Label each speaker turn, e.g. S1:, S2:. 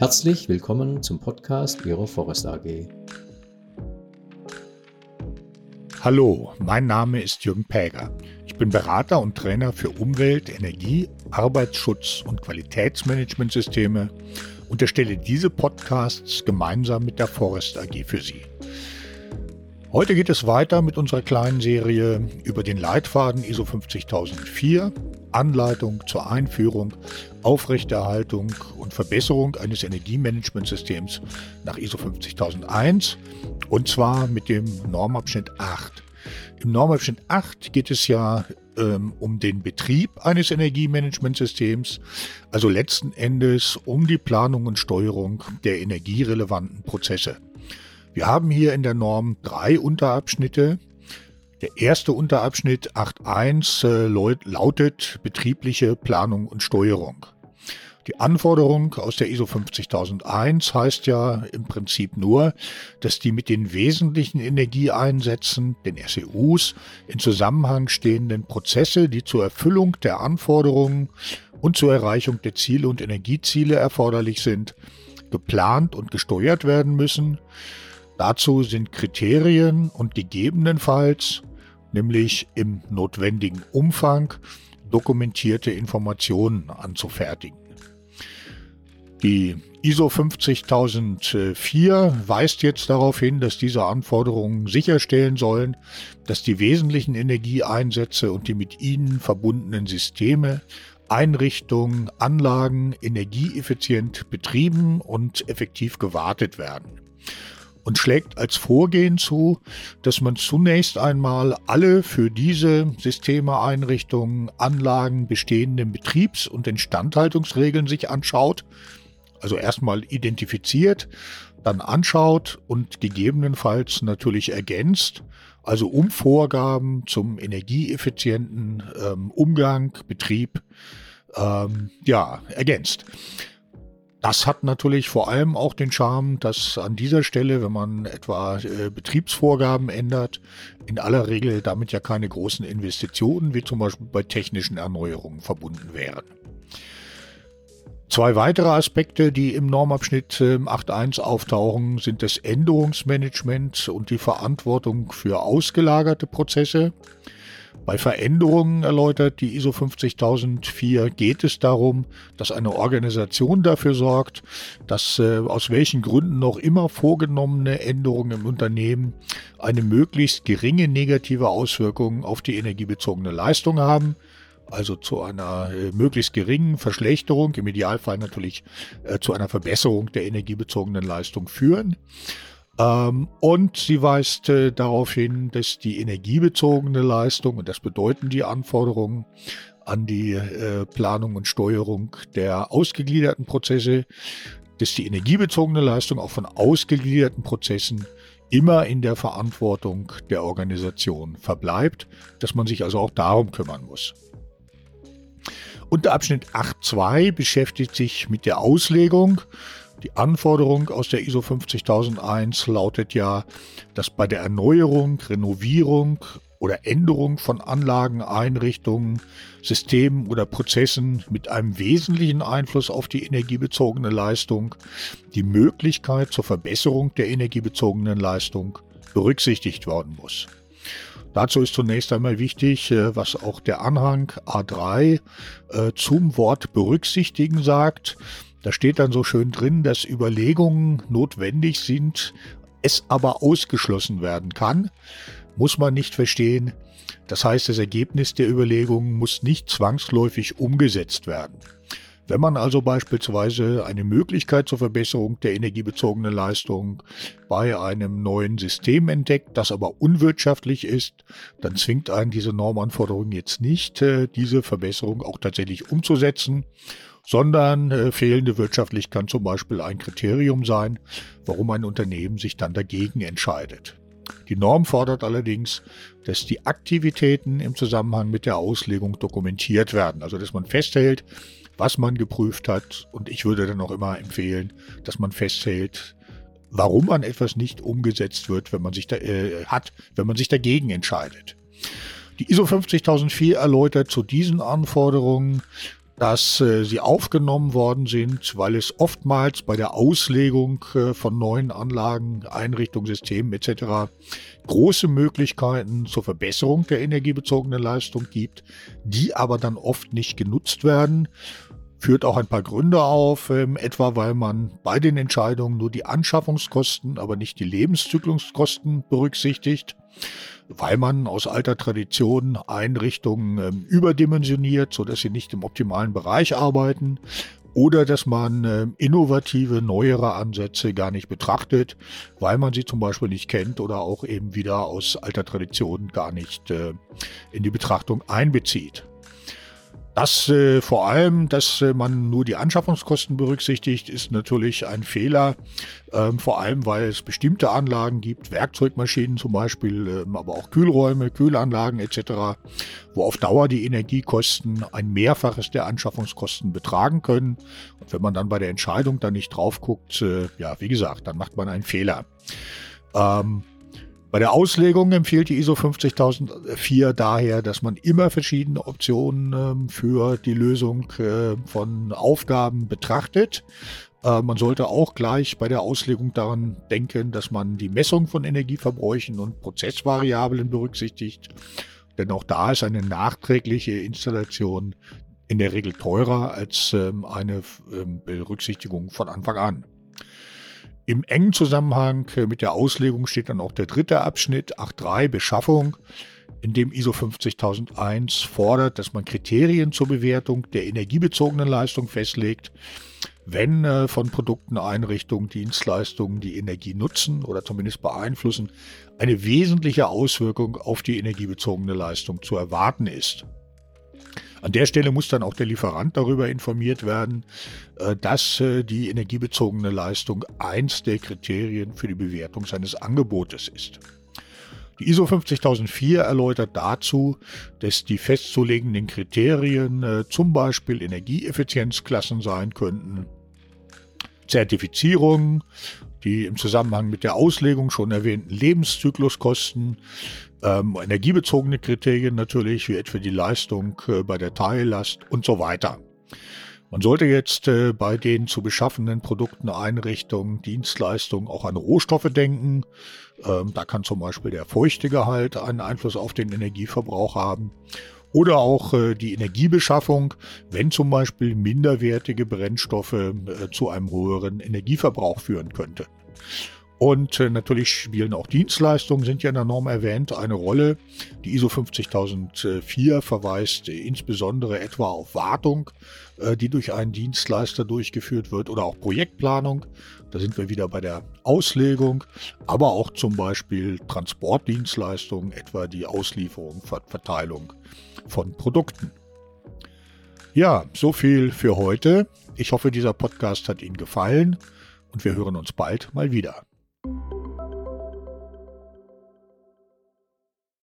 S1: Herzlich willkommen zum Podcast Ihrer Forest AG.
S2: Hallo, mein Name ist Jürgen Päger. Ich bin Berater und Trainer für Umwelt, Energie, Arbeitsschutz und Qualitätsmanagementsysteme und erstelle diese Podcasts gemeinsam mit der Forest AG für Sie. Heute geht es weiter mit unserer kleinen Serie über den Leitfaden ISO 50004, Anleitung zur Einführung, Aufrechterhaltung und Verbesserung eines Energiemanagementsystems nach ISO 50001 und zwar mit dem Normabschnitt 8. Im Normabschnitt 8 geht es ja ähm, um den Betrieb eines Energiemanagementsystems, also letzten Endes um die Planung und Steuerung der energierelevanten Prozesse. Wir haben hier in der Norm drei Unterabschnitte. Der erste Unterabschnitt 8.1 äh, lautet betriebliche Planung und Steuerung. Die Anforderung aus der ISO 50001 heißt ja im Prinzip nur, dass die mit den wesentlichen Energieeinsätzen, den SEUs, in Zusammenhang stehenden Prozesse, die zur Erfüllung der Anforderungen und zur Erreichung der Ziele und Energieziele erforderlich sind, geplant und gesteuert werden müssen Dazu sind Kriterien und gegebenenfalls, nämlich im notwendigen Umfang, dokumentierte Informationen anzufertigen. Die ISO 50004 weist jetzt darauf hin, dass diese Anforderungen sicherstellen sollen, dass die wesentlichen Energieeinsätze und die mit ihnen verbundenen Systeme, Einrichtungen, Anlagen energieeffizient betrieben und effektiv gewartet werden und schlägt als Vorgehen zu, dass man zunächst einmal alle für diese Systeme, Einrichtungen, Anlagen bestehenden Betriebs- und Instandhaltungsregeln sich anschaut. Also erstmal identifiziert, dann anschaut und gegebenenfalls natürlich ergänzt, also um Vorgaben zum energieeffizienten ähm, Umgang, Betrieb, ähm, ja, ergänzt. Das hat natürlich vor allem auch den Charme, dass an dieser Stelle, wenn man etwa äh, Betriebsvorgaben ändert, in aller Regel damit ja keine großen Investitionen wie zum Beispiel bei technischen Erneuerungen verbunden wären. Zwei weitere Aspekte, die im Normabschnitt 8.1 äh, auftauchen, sind das Änderungsmanagement und die Verantwortung für ausgelagerte Prozesse. Bei Veränderungen, erläutert die ISO 50004, geht es darum, dass eine Organisation dafür sorgt, dass äh, aus welchen Gründen noch immer vorgenommene Änderungen im Unternehmen eine möglichst geringe negative Auswirkung auf die energiebezogene Leistung haben also zu einer äh, möglichst geringen Verschlechterung, im Idealfall natürlich äh, zu einer Verbesserung der energiebezogenen Leistung führen. Ähm, und sie weist äh, darauf hin, dass die energiebezogene Leistung, und das bedeuten die Anforderungen an die äh, Planung und Steuerung der ausgegliederten Prozesse, dass die energiebezogene Leistung auch von ausgegliederten Prozessen immer in der Verantwortung der Organisation verbleibt, dass man sich also auch darum kümmern muss. Unter Abschnitt 8.2 beschäftigt sich mit der Auslegung die Anforderung aus der ISO 50001 lautet ja, dass bei der Erneuerung, Renovierung oder Änderung von Anlagen, Einrichtungen, Systemen oder Prozessen mit einem wesentlichen Einfluss auf die energiebezogene Leistung die Möglichkeit zur Verbesserung der energiebezogenen Leistung berücksichtigt worden muss. Dazu ist zunächst einmal wichtig, äh, was auch der Anhang A3 äh, zum Wort berücksichtigen sagt. Da steht dann so schön drin, dass Überlegungen notwendig sind, es aber ausgeschlossen werden kann, muss man nicht verstehen. Das heißt, das Ergebnis der Überlegungen muss nicht zwangsläufig umgesetzt werden. Wenn man also beispielsweise eine Möglichkeit zur Verbesserung der energiebezogenen Leistung bei einem neuen System entdeckt, das aber unwirtschaftlich ist, dann zwingt einen diese Normanforderung jetzt nicht, äh, diese Verbesserung auch tatsächlich umzusetzen sondern äh, fehlende Wirtschaftlichkeit kann zum Beispiel ein Kriterium sein, warum ein Unternehmen sich dann dagegen entscheidet. Die Norm fordert allerdings, dass die Aktivitäten im Zusammenhang mit der Auslegung dokumentiert werden, also dass man festhält, was man geprüft hat und ich würde dann auch immer empfehlen, dass man festhält, warum man etwas nicht umgesetzt wird, wenn man sich da, äh, hat, wenn man sich dagegen entscheidet. Die ISO 50004 erläutert zu diesen Anforderungen dass äh, sie aufgenommen worden sind, weil es oftmals bei der Auslegung äh, von neuen Anlagen, Einrichtungssystemen etc. große Möglichkeiten zur Verbesserung der energiebezogenen Leistung gibt, die aber dann oft nicht genutzt werden führt auch ein paar Gründe auf, ähm, etwa weil man bei den Entscheidungen nur die Anschaffungskosten, aber nicht die Lebenszykluskosten berücksichtigt, weil man aus alter Tradition Einrichtungen ähm, überdimensioniert, sodass sie nicht im optimalen Bereich arbeiten, oder dass man äh, innovative, neuere Ansätze gar nicht betrachtet, weil man sie zum Beispiel nicht kennt oder auch eben wieder aus alter Tradition gar nicht äh, in die Betrachtung einbezieht. Das äh, vor allem, dass äh, man nur die Anschaffungskosten berücksichtigt, ist natürlich ein Fehler. Ähm, vor allem, weil es bestimmte Anlagen gibt, Werkzeugmaschinen zum Beispiel, ähm, aber auch Kühlräume, Kühlanlagen etc., wo auf Dauer die Energiekosten ein Mehrfaches der Anschaffungskosten betragen können. Und wenn man dann bei der Entscheidung dann nicht drauf guckt, äh, ja, wie gesagt, dann macht man einen Fehler. Ähm, bei der Auslegung empfiehlt die ISO 50004 daher, dass man immer verschiedene Optionen ähm, für die Lösung äh, von Aufgaben betrachtet. Äh, man sollte auch gleich bei der Auslegung daran denken, dass man die Messung von Energieverbräuchen und Prozessvariablen berücksichtigt. Denn auch da ist eine nachträgliche Installation in der Regel teurer als ähm, eine ähm, Berücksichtigung von Anfang an. Im engen Zusammenhang mit der Auslegung steht dann auch der dritte Abschnitt, 8.3 Beschaffung, in dem ISO 50001 fordert, dass man Kriterien zur Bewertung der energiebezogenen Leistung festlegt, wenn äh, von Produkten, Einrichtungen, Dienstleistungen, die Energie nutzen oder zumindest beeinflussen, eine wesentliche Auswirkung auf die energiebezogene Leistung zu erwarten ist. An der Stelle muss dann auch der Lieferant darüber informiert werden, äh, dass äh, die energiebezogene Leistung eins der Kriterien für die Bewertung seines Angebotes ist. Die ISO 50004 erläutert dazu, dass die festzulegenden Kriterien äh, zum Beispiel Energieeffizienzklassen sein könnten, Zertifizierung, die im Zusammenhang mit der Auslegung schon erwähnten Lebenszykluskosten, ähm, energiebezogene Kriterien natürlich, wie etwa die Leistung äh, bei der Teillast und so weiter. Man sollte jetzt äh, bei den zu beschaffenden Produkten, Einrichtungen, Dienstleistungen auch an Rohstoffe denken. Ähm, da kann zum Beispiel der Feuchtegehalt einen Einfluss auf den Energieverbrauch haben. Oder auch äh, die Energiebeschaffung, wenn zum Beispiel minderwertige Brennstoffe äh, zu einem höheren Energieverbrauch führen könnte. Und äh, natürlich spielen auch Dienstleistungen, sind ja in der Norm erwähnt, eine Rolle. Die ISO 50004 verweist insbesondere etwa auf Wartung, äh, die durch einen Dienstleister durchgeführt wird, oder auch Projektplanung. Da sind wir wieder bei der Auslegung, aber auch zum Beispiel Transportdienstleistungen, etwa die Auslieferung, Verteilung von Produkten. Ja, so viel für heute. Ich hoffe, dieser Podcast hat Ihnen gefallen und wir hören uns bald mal wieder.